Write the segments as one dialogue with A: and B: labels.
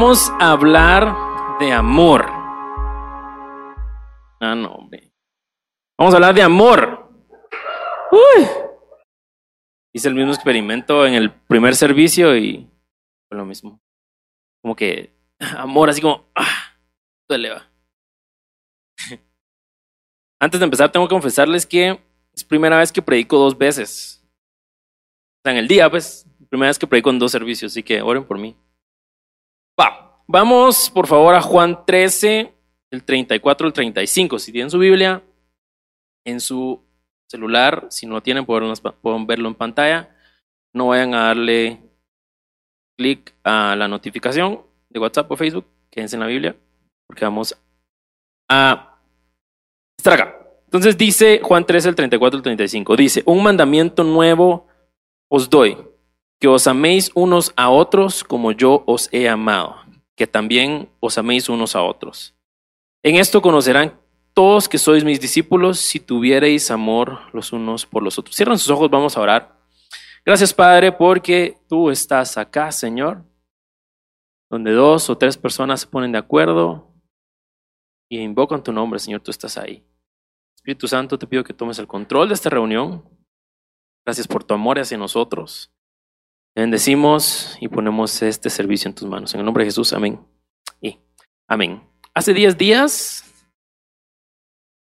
A: vamos a hablar de amor. Ah, no, hombre. Vamos a hablar de amor. Uy. Hice el mismo experimento en el primer servicio y fue lo mismo. Como que amor, así como, ah. Antes de empezar, tengo que confesarles que es primera vez que predico dos veces. O sea, en el día, pues, primera vez que predico en dos servicios, así que oren por mí. Va, vamos por favor a Juan 13, el 34 el 35. Si tienen su Biblia en su celular, si no tienen, pueden verlo en pantalla. No vayan a darle clic a la notificación de WhatsApp o Facebook, quédense en la Biblia, porque vamos a estar acá. Entonces dice Juan 13, el 34 el 35, dice, un mandamiento nuevo os doy, que os améis unos a otros como yo os he amado, que también os améis unos a otros. En esto conocerán todos que sois mis discípulos si tuviereis amor los unos por los otros. Cierran sus ojos, vamos a orar. Gracias, Padre, porque tú estás acá, Señor, donde dos o tres personas se ponen de acuerdo y invocan tu nombre, Señor, tú estás ahí. Espíritu Santo, te pido que tomes el control de esta reunión. Gracias por tu amor hacia nosotros. Bendecimos y ponemos este servicio en tus manos. En el nombre de Jesús, amén. Y amén. Hace diez días,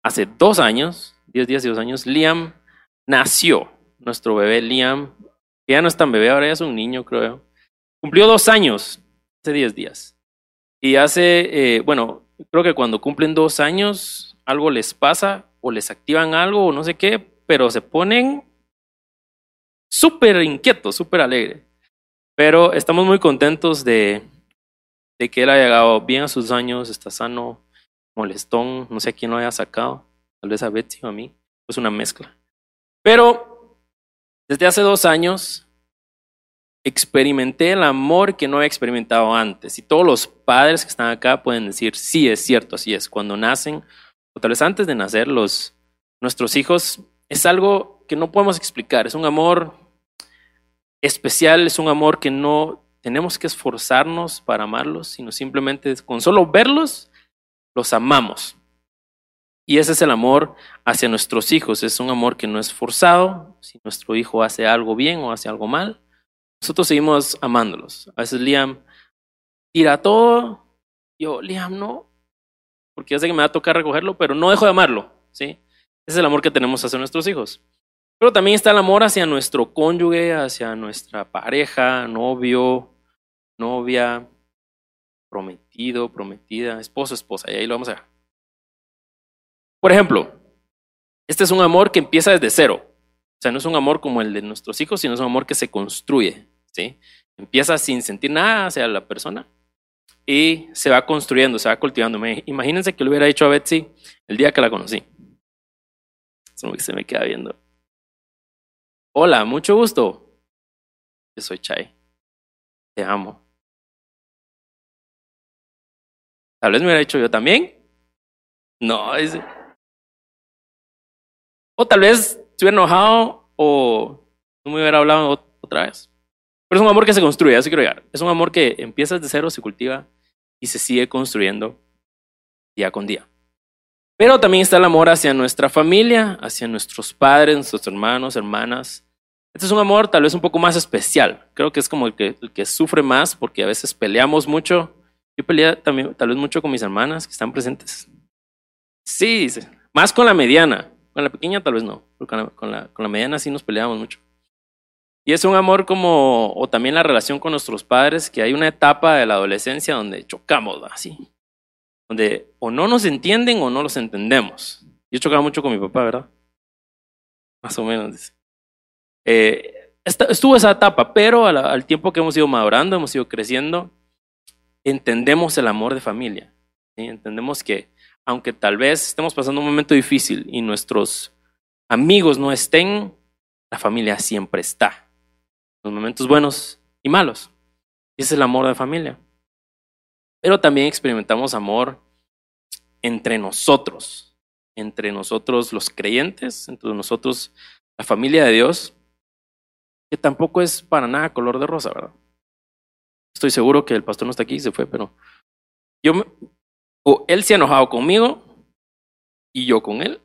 A: hace dos años, diez días y dos años, Liam nació. Nuestro bebé Liam que ya no es tan bebé, ahora ya es un niño, creo. Cumplió dos años, hace diez días. Y hace, eh, bueno, creo que cuando cumplen dos años, algo les pasa o les activan algo o no sé qué, pero se ponen súper inquietos, súper alegres. Pero estamos muy contentos de, de que él haya llegado bien a sus años, está sano, molestón, no sé a quién lo haya sacado, tal vez a Betsy o a mí, es una mezcla. Pero desde hace dos años experimenté el amor que no había experimentado antes. Y todos los padres que están acá pueden decir, sí, es cierto, así es. Cuando nacen, o tal vez antes de nacer, los, nuestros hijos, es algo que no podemos explicar. Es un amor especial, es un amor que no tenemos que esforzarnos para amarlos, sino simplemente con solo verlos, los amamos. Y ese es el amor hacia nuestros hijos. Es un amor que no es forzado. Si nuestro hijo hace algo bien o hace algo mal, nosotros seguimos amándolos. A veces Liam tira todo. Yo, Liam, no. Porque yo sé que me va a tocar recogerlo, pero no dejo de amarlo. ¿sí? Ese es el amor que tenemos hacia nuestros hijos. Pero también está el amor hacia nuestro cónyuge, hacia nuestra pareja, novio, novia, prometido, prometida, esposo, esposa. Y ahí lo vamos a ver. Por ejemplo, este es un amor que empieza desde cero. O sea, no es un amor como el de nuestros hijos, sino es un amor que se construye. ¿sí? Empieza sin sentir nada hacia la persona y se va construyendo, se va cultivando. Imagínense que le hubiera dicho a Betsy el día que la conocí. Eso que se me queda viendo. Hola, mucho gusto. Yo soy Chai. Te amo. Tal vez me hubiera dicho yo también. No, es, o tal vez se hubiera enojado o no me hubiera hablado otra vez. Pero es un amor que se construye, así quiero llegar. Es un amor que empieza desde cero, se cultiva y se sigue construyendo día con día. Pero también está el amor hacia nuestra familia, hacia nuestros padres, nuestros hermanos, hermanas. Este es un amor tal vez un poco más especial. Creo que es como el que, sufre más porque a veces peleamos mucho. Yo peleé también tal vez mucho con mis hermanas que están presentes. Sí, más con la mediana. Con la pequeña tal vez no, pero con la, con la, mediana sí nos peleamos mucho. Y es un amor como, o también la relación con nuestros padres, que hay una etapa de la adolescencia donde chocamos, así. Donde o no nos entienden o no los entendemos. Yo chocaba mucho con mi papá, ¿verdad? Más o menos. Eh, estuvo esa etapa, pero al, tiempo que hemos ido madurando, hemos ido creciendo, entendemos el amor de familia. Entendemos que aunque tal vez estemos pasando un momento difícil y nuestros amigos no estén, la familia siempre está. Los momentos buenos y malos. Ese es el amor de familia. Pero también experimentamos amor entre nosotros, entre nosotros los creyentes, entre nosotros la familia de Dios, que tampoco es para nada color de rosa, ¿verdad? Estoy seguro que el pastor no está aquí, se fue, pero yo o él se ha enojado conmigo y yo con él.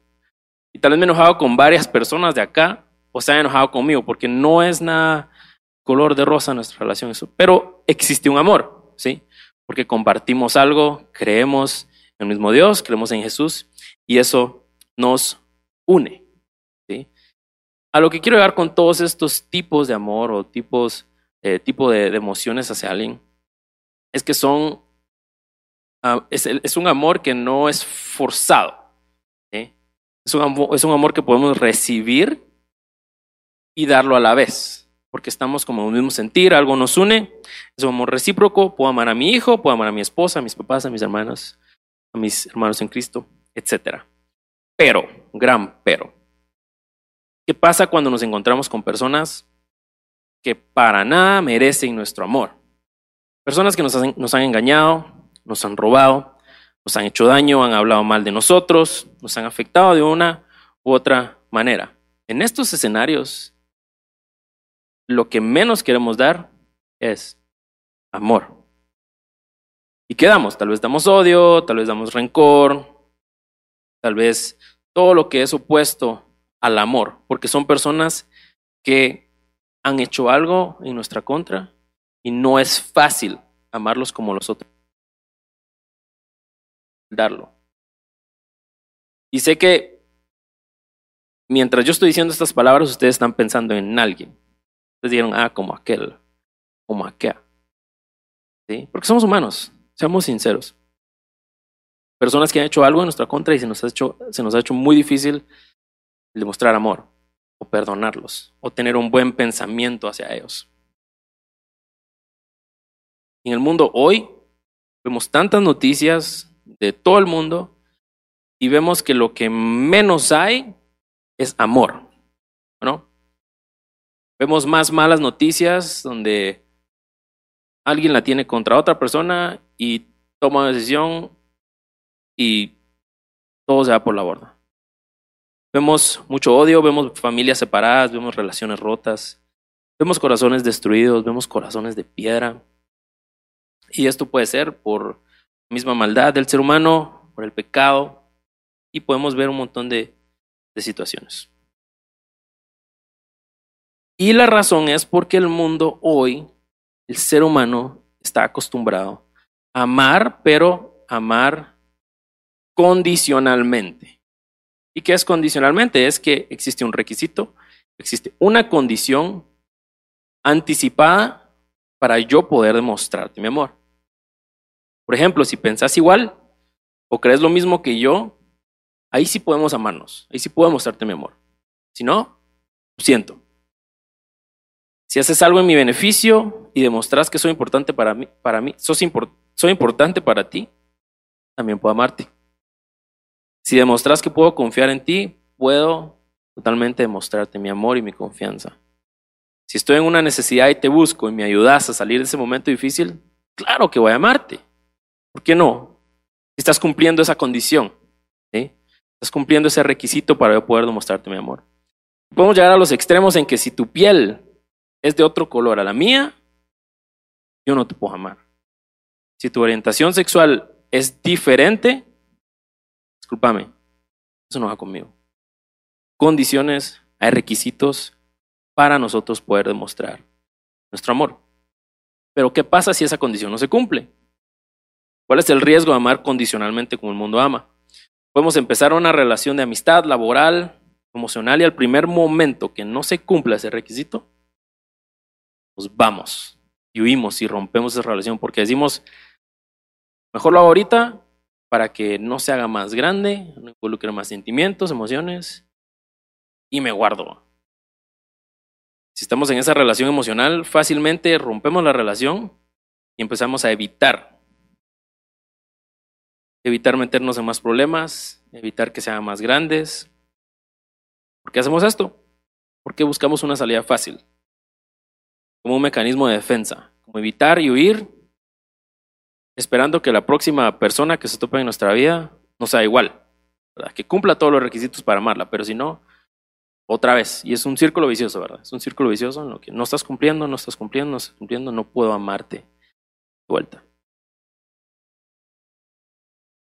A: Y tal vez me he enojado con varias personas de acá o se han enojado conmigo porque no es nada color de rosa nuestra relación. Eso. Pero existe un amor, ¿sí? Porque compartimos algo, creemos en el mismo Dios, creemos en Jesús y eso nos une. A lo que quiero llegar con todos estos tipos de amor o tipos, eh, tipo de, emociones hacia alguien es que son, ah, es, un amor que no es forzado. Es, un amor, que podemos recibir y darlo a la vez, porque estamos como en mismo sentir, algo nos une, es un amor recíproco, puedo amar a mi hijo, puedo amar a mi esposa, a mis papás, a mis hermanas, a mis hermanos en Cristo, etc. Pero, gran pero, ¿qué pasa cuando nos encontramos con personas que para nada merecen nuestro amor? Personas que nos han, engañado, nos han robado, nos han hecho daño, han hablado mal de nosotros, nos han afectado de una u otra manera. En estos escenarios, lo que menos queremos dar es amor. ¿Y qué damos? Tal vez damos odio, tal vez damos rencor, tal vez todo lo que es opuesto al amor, porque son personas que han hecho algo en nuestra contra y no es fácil amarlos como los otros. Darlo. Y sé que mientras yo estoy diciendo estas palabras, ustedes están pensando en alguien. Ustedes dijeron, ah, como aquel, como aquella. ¿Sí? Porque somos humanos, seamos sinceros. Personas que han hecho algo en nuestra contra y se nos ha hecho, se nos ha hecho muy difícil demostrar amor, o perdonarlos, o tener un buen pensamiento hacia ellos. En el mundo hoy vemos tantas noticias de todo el mundo y vemos que lo que menos hay es amor, ¿no? Vemos más malas noticias donde alguien la tiene contra otra persona y toma una decisión y todo se va por la borda. Vemos mucho odio, vemos familias separadas, vemos relaciones rotas, vemos corazones destruidos, vemos corazones de piedra. Y esto puede ser por misma maldad del ser humano, por el pecado, y podemos ver un montón de, de situaciones. Y la razón es porque el mundo hoy, el ser humano, está acostumbrado a amar, pero amar condicionalmente. ¿Y qué es condicionalmente? Es que existe un requisito, existe una condición anticipada para yo poder demostrarte mi amor. Por ejemplo, si pensás igual o crees lo mismo que yo, ahí sí podemos amarnos, ahí sí puedo mostrarte mi amor. Si no, lo siento. Si haces algo en mi beneficio y demostras que soy importante para mí, para mí sos soy importante para ti, también puedo amarte. Si demostras que puedo confiar en ti, puedo totalmente demostrarte mi amor y mi confianza. Si estoy en una necesidad y te busco y me ayudas a salir de ese momento difícil, claro que voy a amarte. ¿Por qué no? Estás cumpliendo esa condición. Estás cumpliendo ese requisito para yo poder demostrarte mi amor. Podemos llegar a los extremos en que si tu piel es de otro color a la mía, yo no te puedo amar. Si tu orientación sexual es diferente, discúlpame, eso no va conmigo. Condiciones, hay requisitos para nosotros poder demostrar nuestro amor. Pero ¿qué pasa si esa condición no se cumple? ¿Cuál es el riesgo de amar condicionalmente como el mundo ama? Podemos empezar una relación de amistad, laboral, emocional y al primer momento que no se cumpla ese requisito, nos vamos y huimos y rompemos esa relación porque decimos, mejor lo hago ahorita para que no se haga más grande, no involucre más sentimientos, emociones y me guardo. Si estamos en esa relación emocional, fácilmente rompemos la relación y empezamos a evitar. Evitar meternos en más problemas, evitar que se hagan más grandes. ¿Por qué hacemos esto? Porque buscamos una salida fácil, como un mecanismo de defensa, como evitar y huir, esperando que la próxima persona que se tope en nuestra vida no sea igual, ¿verdad? que cumpla todos los requisitos para amarla, pero si no, otra vez. Y es un círculo vicioso, ¿verdad? Es un círculo vicioso en lo que no estás cumpliendo, no estás cumpliendo, no estás cumpliendo, no puedo amarte. vuelta.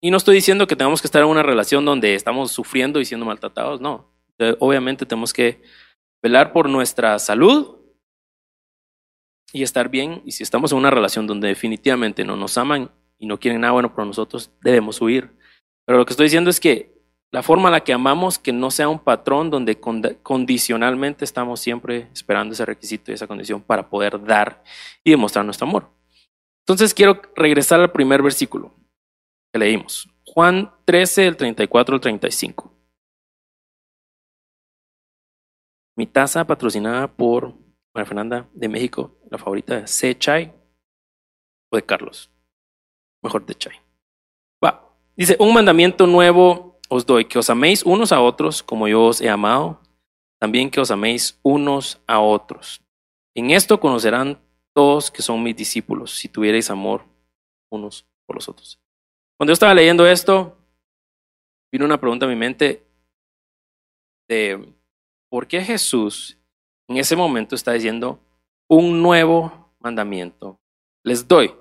A: Y no estoy diciendo que tengamos que estar en una relación donde estamos sufriendo y siendo maltratados, no. Obviamente tenemos que velar por nuestra salud y estar bien. Y si estamos en una relación donde definitivamente no nos aman y no quieren nada bueno por nosotros, debemos huir. Pero lo que estoy diciendo es que la forma en la que amamos, que no sea un patrón donde condicionalmente estamos siempre esperando ese requisito y esa condición para poder dar y demostrar nuestro amor. Entonces quiero regresar al primer versículo que leímos. Juan 13, el 34 al 35. Mi taza patrocinada por María Fernanda de México, la favorita de C. Chai o de Carlos. Mejor de Chai. Va. Dice, un mandamiento nuevo os doy, que os améis unos a otros como yo os he amado, también que os améis unos a otros. En esto conocerán todos que son mis discípulos, si tuvierais amor unos por los otros. Cuando yo estaba leyendo esto, vino una pregunta a mi mente de por qué Jesús en ese momento está diciendo un nuevo mandamiento. Les doy.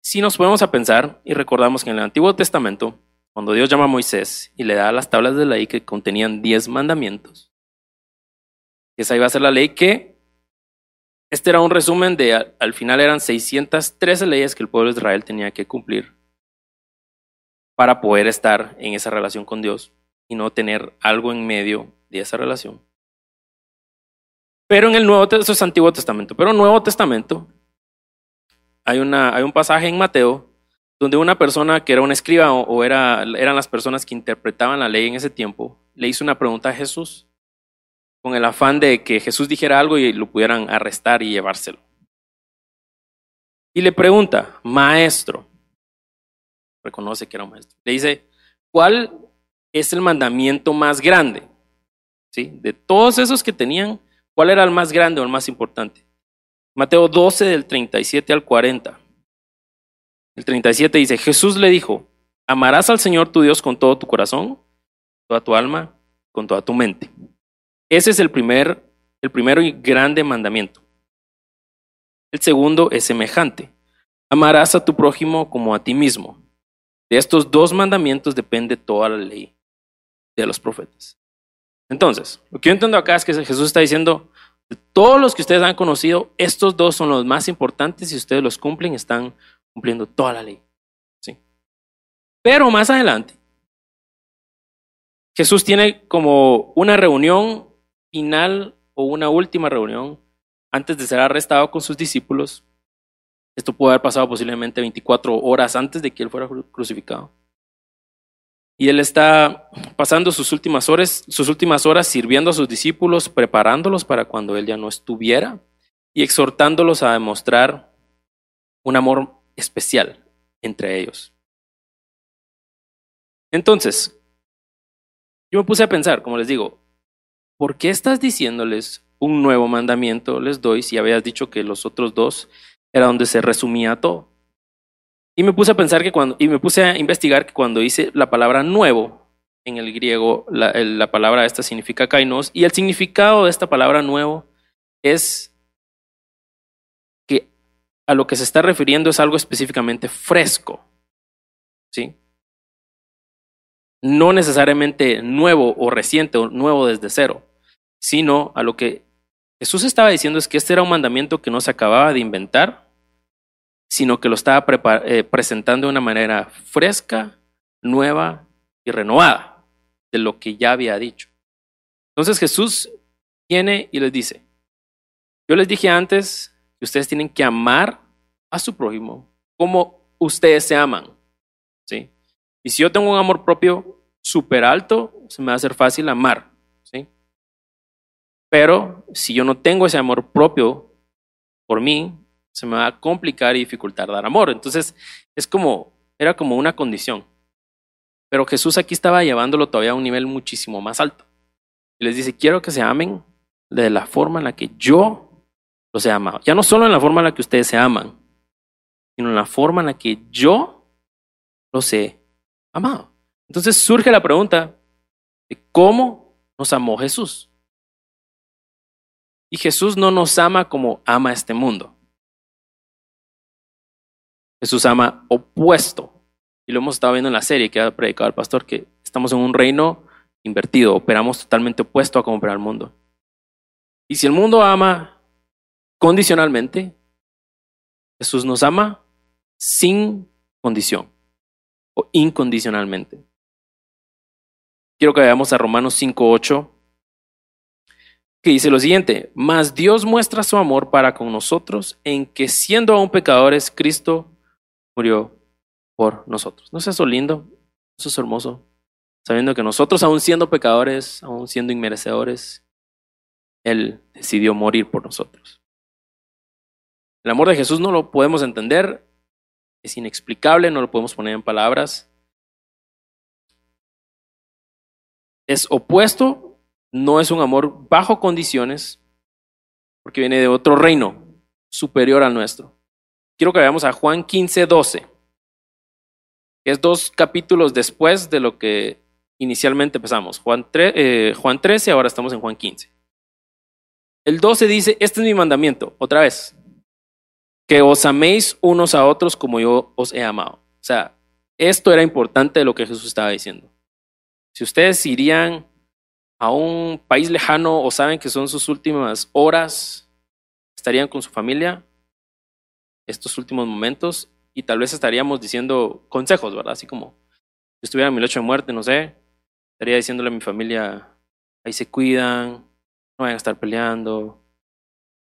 A: Si nos ponemos a pensar y recordamos que en el Antiguo Testamento, cuando Dios llama a Moisés y le da las tablas de ley que contenían diez mandamientos, esa iba a ser la ley que este era un resumen de, al final eran 613 leyes que el pueblo de Israel tenía que cumplir para poder estar en esa relación con Dios y no tener algo en medio de esa relación. Pero en el Nuevo eso es Antiguo Testamento, pero en el Nuevo Testamento hay, una, hay un pasaje en Mateo donde una persona que era un escriba o, era, eran las personas que interpretaban la ley en ese tiempo, le hizo una pregunta a Jesús con el afán de que Jesús dijera algo y lo pudieran arrestar y llevárselo. Y le pregunta, maestro, reconoce que era un maestro, le dice, ¿cuál es el mandamiento más grande? ¿Sí? De todos esos que tenían, ¿cuál era el más grande o el más importante? Mateo 12 del 37 al 40. El 37 dice, Jesús le dijo, amarás al Señor tu Dios con todo tu corazón, toda tu alma, con toda tu mente. Ese es el primer, el primero y grande mandamiento. El segundo es semejante. Amarás a tu prójimo como a ti mismo. De estos dos mandamientos depende toda la ley de los profetas. Entonces, lo que yo entiendo acá es que Jesús está diciendo, de todos los que ustedes han conocido, estos dos son los más importantes y si ustedes los cumplen, están cumpliendo toda la ley. ¿Sí? Pero más adelante, Jesús tiene como una reunión final o una última reunión antes de ser arrestado con sus discípulos. Esto pudo haber pasado posiblemente 24 horas antes de que él fuera crucificado. Y él está pasando sus últimas horas, sus últimas horas sirviendo a sus discípulos, preparándolos para cuando él ya no estuviera y exhortándolos a demostrar un amor especial entre ellos. Entonces, yo me puse a pensar, como les digo, ¿por qué estás diciéndoles un nuevo mandamiento les doy si habías dicho que los otros dos era donde se resumía todo? Y me puse a pensar que cuando, y me puse a investigar que cuando dice la palabra nuevo, en el griego, la, la palabra esta significa kainos, y el significado de esta palabra nuevo es que a lo que se está refiriendo es algo específicamente fresco. ¿Sí? No necesariamente nuevo o reciente o nuevo desde cero sino a lo que Jesús estaba diciendo es que este era un mandamiento que no se acababa de inventar, sino que lo estaba eh, presentando de una manera fresca, nueva y renovada de lo que ya había dicho. Entonces Jesús viene y les dice, yo les dije antes que ustedes tienen que amar a su prójimo como ustedes se aman. ¿sí? Y si yo tengo un amor propio súper alto, se me va a hacer fácil amar. Pero si yo no tengo ese amor propio por mí, se me va a complicar y dificultar dar amor. Entonces, es como, era como una condición. Pero Jesús aquí estaba llevándolo todavía a un nivel muchísimo más alto. Y les dice, quiero que se amen de la forma en la que yo los he amado. Ya no solo en la forma en la que ustedes se aman, sino en la forma en la que yo los he amado. Entonces surge la pregunta de cómo nos amó Jesús. Y Jesús no nos ama como ama este mundo. Jesús ama opuesto. Y lo hemos estado viendo en la serie que ha predicado el pastor, que estamos en un reino invertido, operamos totalmente opuesto a cómo opera el mundo. Y si el mundo ama condicionalmente, Jesús nos ama sin condición o incondicionalmente. Quiero que veamos a Romanos 5.8, que dice lo siguiente, mas Dios muestra su amor para con nosotros en que siendo aún pecadores, Cristo murió por nosotros. ¿No es eso lindo? Eso es hermoso. Sabiendo que nosotros, aún siendo pecadores, aún siendo inmerecedores, Él decidió morir por nosotros. El amor de Jesús no lo podemos entender, es inexplicable, no lo podemos poner en palabras. Es opuesto, no es un amor bajo condiciones, porque viene de otro reino superior al nuestro. Quiero que veamos a Juan 15, 12. Es dos capítulos después de lo que inicialmente empezamos. Juan, eh, Juan 13, ahora estamos en Juan 15. El 12 dice, este es mi mandamiento, otra vez, que os améis unos a otros como yo os he amado. O sea, esto era importante de lo que Jesús estaba diciendo. Si ustedes irían a un país lejano o saben que son sus últimas horas, estarían con su familia, estos últimos momentos, y tal vez estaríamos diciendo consejos, ¿verdad? Así como si estuviera en mi lecho de muerte, no sé, estaría diciéndole a mi familia, ahí se cuidan, no vayan a estar peleando,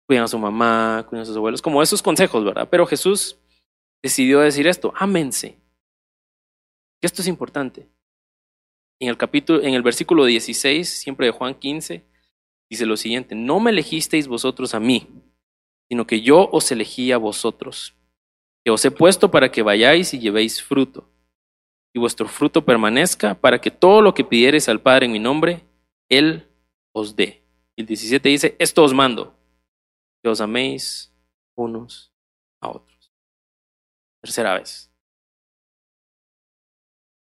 A: cuidan a su mamá, cuidan a sus abuelos, como esos consejos, ¿verdad? Pero Jesús decidió decir esto, ámense. Que esto es importante. En el capítulo, en el versículo 16, siempre de Juan 15, dice lo siguiente, no me elegisteis vosotros a mí, sino que yo os elegí a vosotros, que os he puesto para que vayáis y llevéis fruto, y vuestro fruto permanezca, para que todo lo que pidiereis al Padre en mi nombre, Él os dé. Y el 17 dice, esto os mando, que os améis unos a otros. Tercera vez.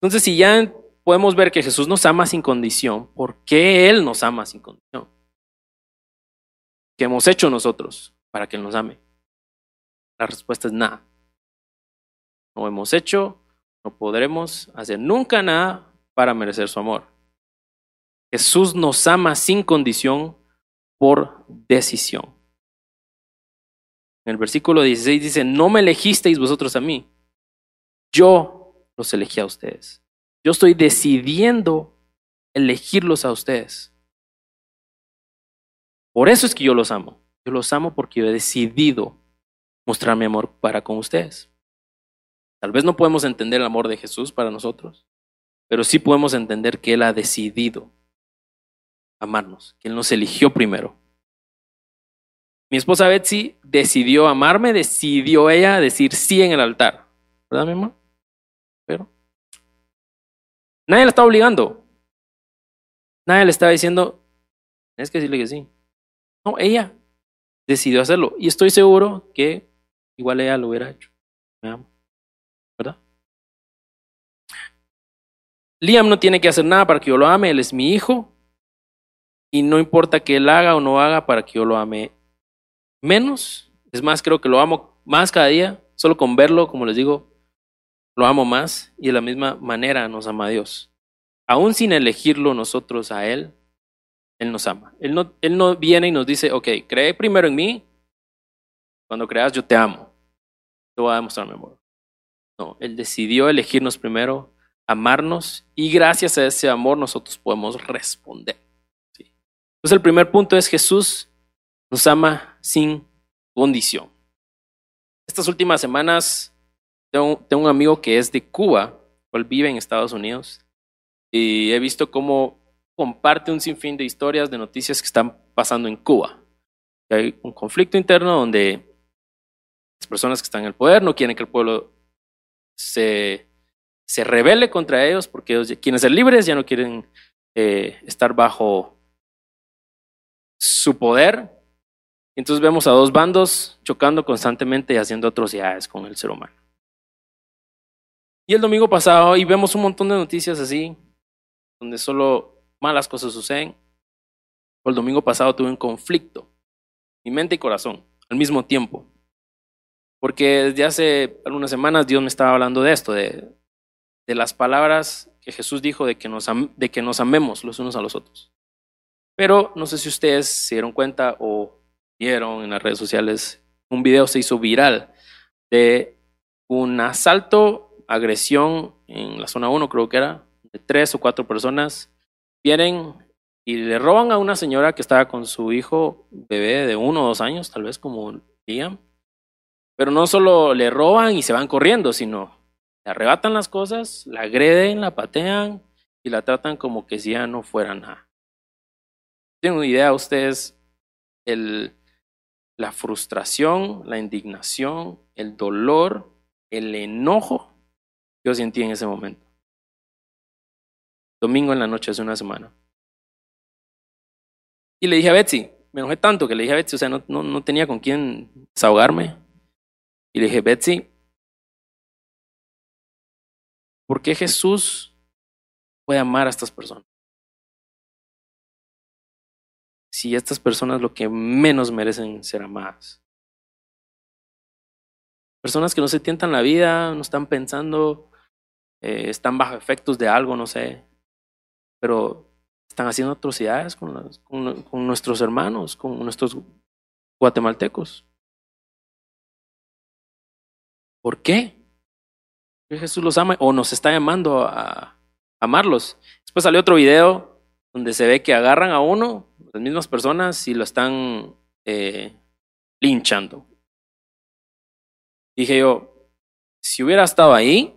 A: Entonces, si ya podemos ver que Jesús nos ama sin condición, ¿por qué Él nos ama sin condición? ¿Qué hemos hecho nosotros para que nos ame? La respuesta es nada. No hemos hecho, no podremos hacer nunca nada para merecer su amor. Jesús nos ama sin condición por decisión. En el versículo 16 dice, no me elegisteis vosotros a mí, yo los elegí a ustedes. Yo estoy decidiendo elegirlos a ustedes. Por eso es que yo los amo. Yo los amo porque yo he decidido mostrar mi amor para con ustedes. Tal vez no podemos entender el amor de Jesús para nosotros, pero sí podemos entender que Él ha decidido amarnos, que Él nos eligió primero. Mi esposa Betsy decidió amarme, decidió ella decir sí en el altar. ¿Verdad, mi amor? Pero nadie la estaba obligando. Nadie le estaba diciendo, tienes que decirle que sí. No, ella decidió hacerlo. Y estoy seguro que igual ella lo hubiera hecho. ¿Verdad? Liam no tiene que hacer nada para que yo lo ame. Él es mi hijo. Y no importa que él haga o no haga para que yo lo ame menos. Es más, creo que lo amo más cada día. Solo con verlo, como les digo, lo amo más. Y de la misma manera nos ama a Dios. Aún sin elegirlo nosotros a Él, Él nos ama. Él no, él no viene y nos dice, ok, cree primero en mí. Cuando creas, yo te amo. Te voy a demostrar mi amor. No, Él decidió elegirnos primero, amarnos, y gracias a ese amor nosotros podemos responder. Entonces el primer punto es Jesús nos ama sin condición. Estas últimas semanas tengo, un amigo que es de Cuba, él vive en Estados Unidos, y he visto cómo comparte un sinfín de historias, de noticias que están pasando en Cuba. hay un conflicto interno donde las personas que están en el poder no quieren que el pueblo se, se rebele contra ellos porque ellos quieren ser libres, ya no quieren eh, estar bajo su poder entonces vemos a dos bandos chocando constantemente y haciendo atrocidades con el ser humano. Y el domingo pasado, y vemos un montón de noticias así, donde solo malas cosas suceden. El domingo pasado tuve un conflicto, mi mente y corazón, al mismo tiempo. Porque desde hace algunas semanas Dios me estaba hablando de esto, de, de las palabras que Jesús dijo de que, nos de que nos amemos los unos a los otros. Pero no sé si ustedes se dieron cuenta o vieron en las redes sociales, un video se hizo viral de un asalto, agresión en la zona 1, creo que era, de tres o cuatro personas. Vienen y le roban a una señora que estaba con su hijo bebé de uno o dos años, tal vez como Liam. Pero no solo le roban y se van corriendo, sino le arrebatan las cosas, la agreden, la patean y la tratan como que si ya no fuera nada. ¿Tienen idea ustedes el, la frustración, la indignación, el dolor, el enojo que yo sentí en ese momento? Domingo en la noche hace una semana. Y le dije a Betsy, me enojé tanto que le dije a Betsy, o sea, no, no, no tenía con quién desahogarme. Y le dije, Betsy, ¿por qué Jesús puede amar a estas personas? Si estas personas lo que menos merecen ser amadas. Personas que no se tientan la vida, no están pensando, eh, están bajo efectos de algo, no sé, pero están haciendo atrocidades con, con, nuestros hermanos, con nuestros guatemaltecos. ¿Por qué? Jesús los ama o nos está llamando a, amarlos. Después salió otro video donde se ve que agarran a uno, las mismas personas, y lo están eh, linchando. Dije yo, si hubiera estado ahí,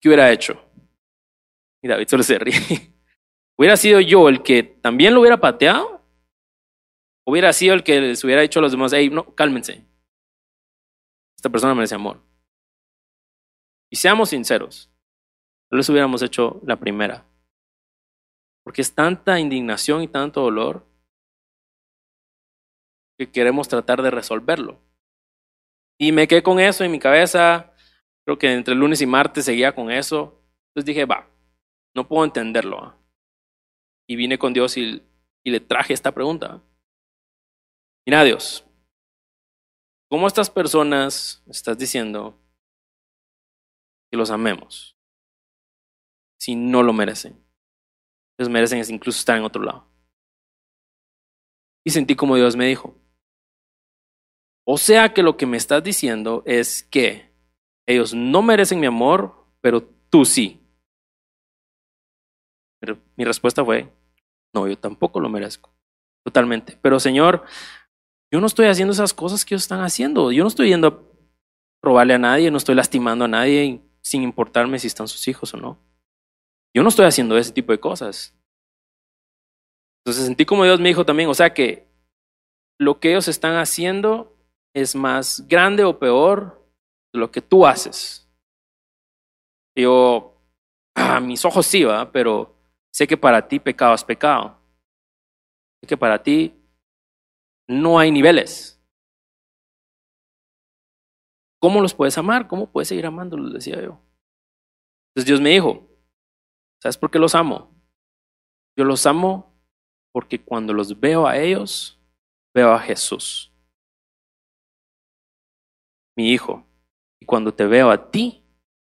A: ¿qué hubiera hecho? Y David solo se ríe. ¿Hubiera sido yo el que también lo hubiera pateado? ¿Hubiera sido el que les hubiera dicho a los demás, hey, no, cálmense? Esta persona merece amor. Y seamos sinceros, no les hubiéramos hecho la primera. Porque es tanta indignación y tanto dolor que queremos tratar de resolverlo. Y me quedé con eso en mi cabeza. Creo que entre lunes y martes seguía con eso. Entonces dije, va, no puedo entenderlo y vine con Dios y, le traje esta pregunta. Mira Dios, ¿cómo estas personas estás diciendo que los amemos si no lo merecen? Ellos merecen incluso estar en otro lado. Y sentí como Dios me dijo, o sea que lo que me estás diciendo es que ellos no merecen mi amor, pero tú sí mi respuesta fue, no, yo tampoco lo merezco. Totalmente. Pero Señor, yo no estoy haciendo esas cosas que ellos están haciendo. Yo no estoy yendo a robarle a nadie, no estoy lastimando a nadie sin importarme si están sus hijos o no. Yo no estoy haciendo ese tipo de cosas. Entonces sentí como Dios me dijo también, o sea que lo que ellos están haciendo es más grande o peor de lo que tú haces. yo, a mis ojos sí, va, pero Sé que para ti pecado es pecado. Sé que para ti no hay niveles. ¿Cómo los puedes amar? ¿Cómo puedes seguir amándolos? Decía yo. Entonces Dios me dijo, ¿sabes por qué los amo? Yo los amo porque cuando los veo a ellos, veo a Jesús, mi hijo. Y cuando te veo a ti,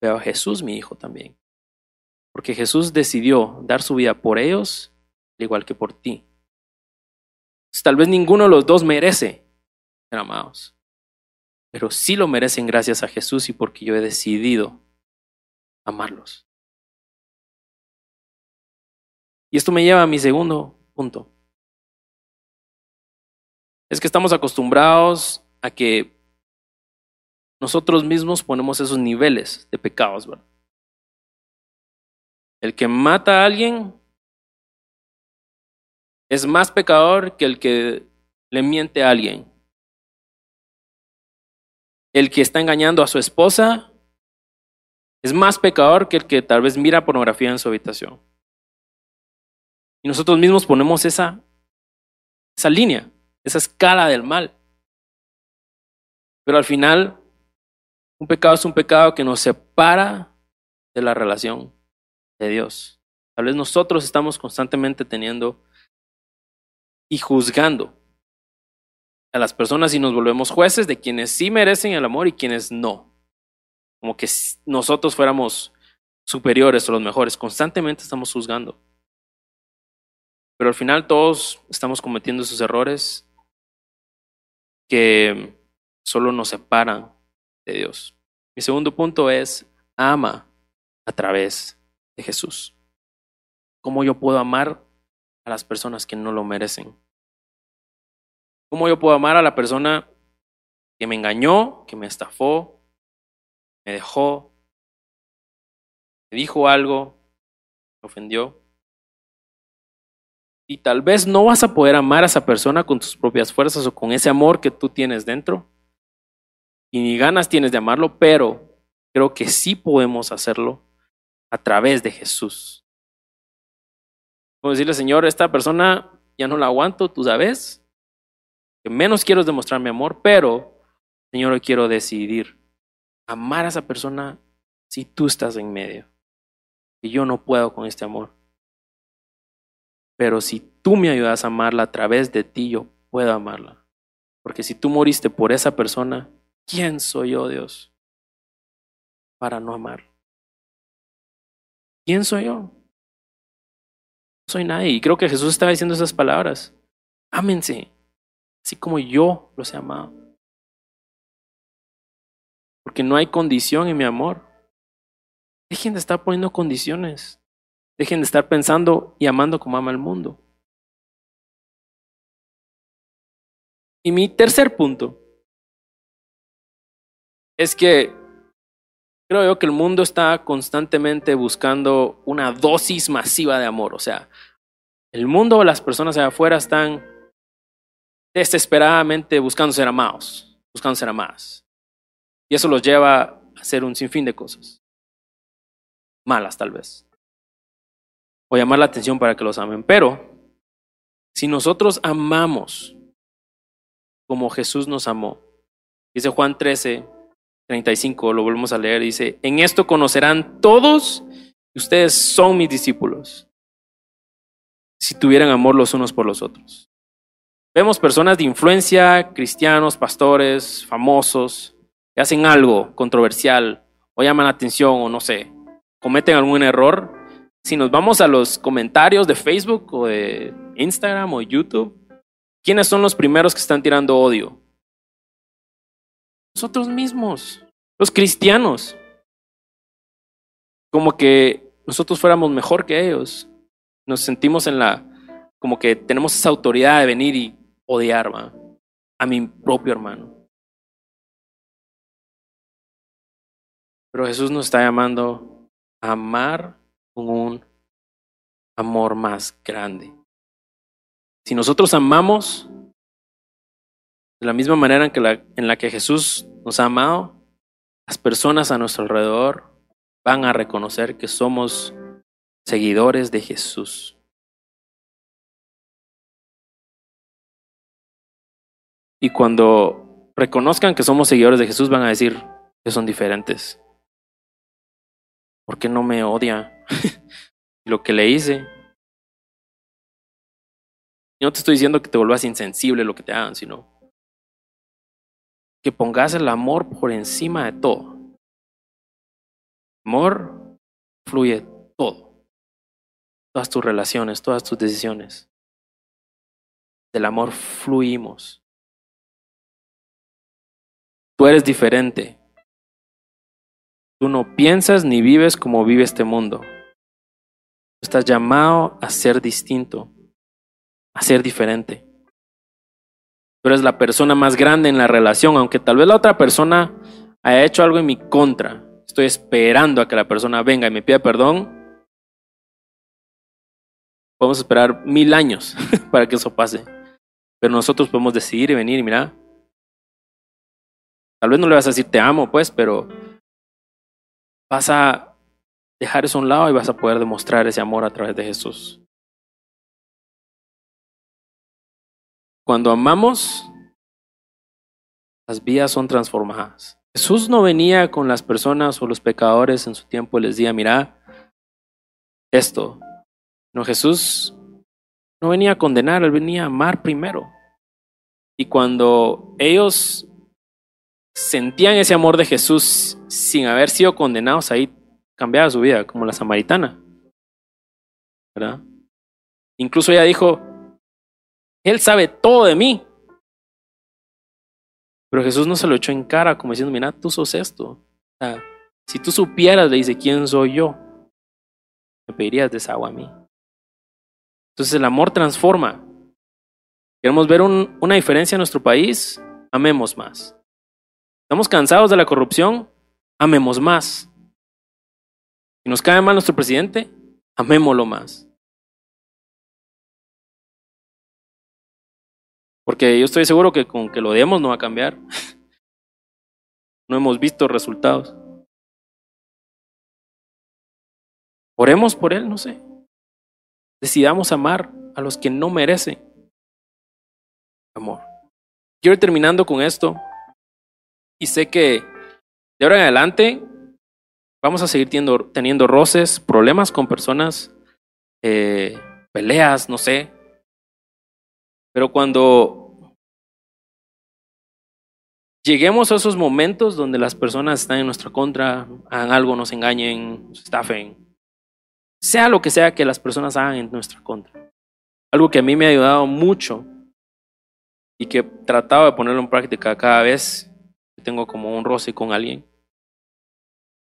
A: veo a Jesús, mi hijo también. Porque Jesús decidió dar su vida por ellos, al igual que por ti. tal vez ninguno de los dos merece ser amados, pero sí lo merecen gracias a Jesús y porque yo he decidido amarlos. Y esto me lleva a mi segundo punto. Es que estamos acostumbrados a que nosotros mismos ponemos esos niveles de pecados, ¿verdad? El que mata a alguien es más pecador que el que le miente a alguien. El que está engañando a su esposa es más pecador que el que tal vez mira pornografía en su habitación. Y nosotros mismos ponemos esa, esa línea, esa escala del mal. Pero al final, un pecado es un pecado que nos separa de la relación de Dios. Tal vez nosotros estamos constantemente teniendo y juzgando a las personas y nos volvemos jueces de quienes sí merecen el amor y quienes no. Como que nosotros fuéramos superiores o los mejores. Constantemente estamos juzgando. Pero al final todos estamos cometiendo esos errores que solo nos separan de Dios. Mi segundo punto es ama a través Jesús. ¿Cómo yo puedo amar a las personas que no lo merecen? ¿Cómo yo puedo amar a la persona que me engañó, que me estafó, me dejó, me dijo algo, me ofendió? Y tal vez no vas a poder amar a esa persona con tus propias fuerzas o con ese amor que tú tienes dentro. Y ni ganas tienes de amarlo, pero creo que sí podemos hacerlo a través de Jesús. Como decirle, Señor, esta persona ya no la aguanto, tú sabes, que menos quiero demostrar mi amor, pero, Señor, hoy quiero decidir amar a esa persona si tú estás en medio. Y yo no puedo con este amor. Pero si tú me ayudas a amarla a través de ti, yo puedo amarla. Porque si tú moriste por esa persona, ¿quién soy yo, Dios, para no amar? ¿Quién soy yo? No soy nadie. Y creo que Jesús estaba diciendo esas palabras. Ámense, así como yo los he amado. Porque no hay condición en mi amor. Dejen de estar poniendo condiciones. Dejen de estar pensando y amando como ama el mundo. Y mi tercer punto es que creo yo que el mundo está constantemente buscando una dosis masiva de amor. O sea, el mundo o las personas allá afuera están desesperadamente buscando ser amados, buscando ser amadas. Y eso los lleva a hacer un sinfín de cosas. Malas tal vez o llamar la atención para que los amen. Pero si nosotros amamos como Jesús nos amó, dice Juan 13, 35, lo volvemos a leer, dice, en esto conocerán todos que ustedes son mis discípulos, si tuvieran amor los unos por los otros. Vemos personas de influencia, cristianos, pastores, famosos, que hacen algo controversial o llaman la atención o no sé, cometen algún error si nos vamos a los comentarios de Facebook o de Instagram o YouTube, ¿quiénes son los primeros que están tirando odio? Nosotros mismos, los cristianos. Como que nosotros fuéramos mejor que ellos. Nos sentimos en la, como que tenemos esa autoridad de venir y odiar a mi propio hermano. Pero Jesús nos está llamando a amar con un amor más grande. Si nosotros amamos de la misma manera en, que la, en la que Jesús nos ha amado, las personas a nuestro alrededor van a reconocer que somos seguidores de Jesús. Y cuando reconozcan que somos seguidores de Jesús, van a decir que son diferentes. ¿Por qué no me odia lo que le hice? no te estoy diciendo que te vuelvas insensible lo que te hagan, sino que pongas el amor por encima de todo. Amor fluye todo. Todas tus relaciones, todas tus decisiones. Del amor fluimos. Tú eres diferente. Tú no piensas ni vives como vive este mundo. Estás llamado a ser distinto, a ser diferente. Tú eres la persona más grande en la relación, aunque tal vez la otra persona haya hecho algo en mi contra. Estoy esperando a que la persona venga y me pida perdón. Podemos esperar mil años para que eso pase. Pero nosotros podemos decidir y venir y mira. Tal vez no le vas a decir te amo, pues, pero vas a dejar eso a un lado y vas a poder demostrar ese amor a través de Jesús. Cuando amamos, las vidas son transformadas. Jesús no venía con las personas o los pecadores en su tiempo y les decía, mira, esto. No, Jesús no venía a condenar, él venía a amar primero. Y cuando ellos sentían ese amor de Jesús sin haber sido condenados, ahí cambiaba su vida, como la samaritana. ¿Verdad? Incluso ella dijo, Él sabe todo de mí. Pero Jesús no se lo echó en cara como diciendo, mira, tú sos esto. Si tú supieras, le dice, ¿quién soy yo? Me pedirías de esa agua a mí. Entonces el amor transforma. Queremos ver un, una diferencia en nuestro país, amemos más. Estamos cansados de la corrupción, amemos más. Si nos cae mal nuestro presidente, amémoslo más. Porque yo estoy seguro que con que lo demos no va a cambiar. No hemos visto resultados. Oremos por él, no sé. Decidamos amar a los que no merecen amor. Quiero ir terminando con esto. Y sé que de ahora en adelante vamos a seguir teniendo, teniendo roces, problemas con personas, eh, peleas, no sé. Pero cuando lleguemos a esos momentos donde las personas están en nuestra contra, hagan algo, nos engañen, nos estafen, sea lo que sea que las personas hagan en nuestra contra. Algo que a mí me ha ayudado mucho y que he tratado de ponerlo en práctica cada vez que tengo como un roce con alguien.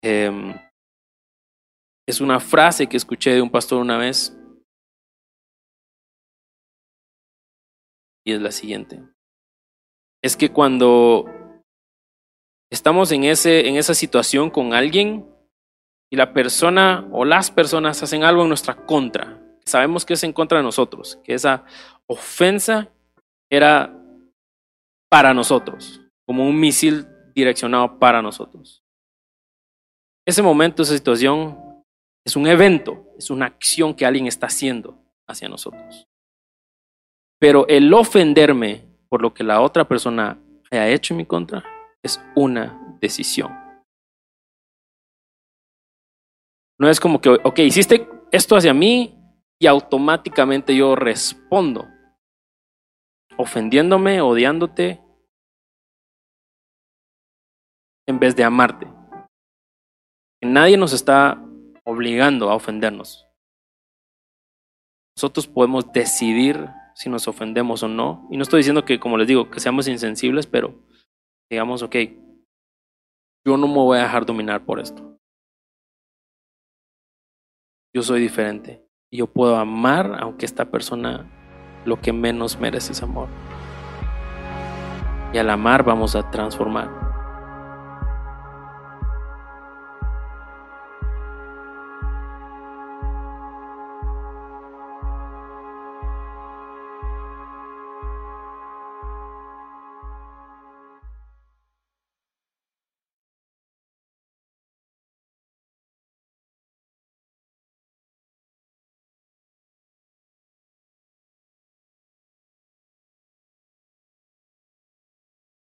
A: Em, es una frase que escuché de un pastor una vez y es la siguiente. Es que cuando estamos en, ese, en esa situación con alguien y la persona o las personas hacen algo en nuestra contra, sabemos que es en contra de nosotros, que esa ofensa era para nosotros, como un misil direccionado para nosotros. Ese momento, esa situación, es un evento, es una acción que alguien está haciendo hacia nosotros. Pero el ofenderme por lo que la otra persona haya hecho en mi contra es una decisión. No es como que, ok, hiciste esto hacia mí y automáticamente yo respondo, ofendiéndome, odiándote, en vez de amarte. Nadie nos está obligando a ofendernos. Nosotros podemos decidir si nos ofendemos o no. Y no estoy diciendo que, como les digo, que seamos insensibles, pero digamos, ok, yo no me voy a dejar dominar por esto. Yo soy diferente. Y yo puedo amar aunque esta persona lo que menos merece es amor. Y al amar vamos a transformar.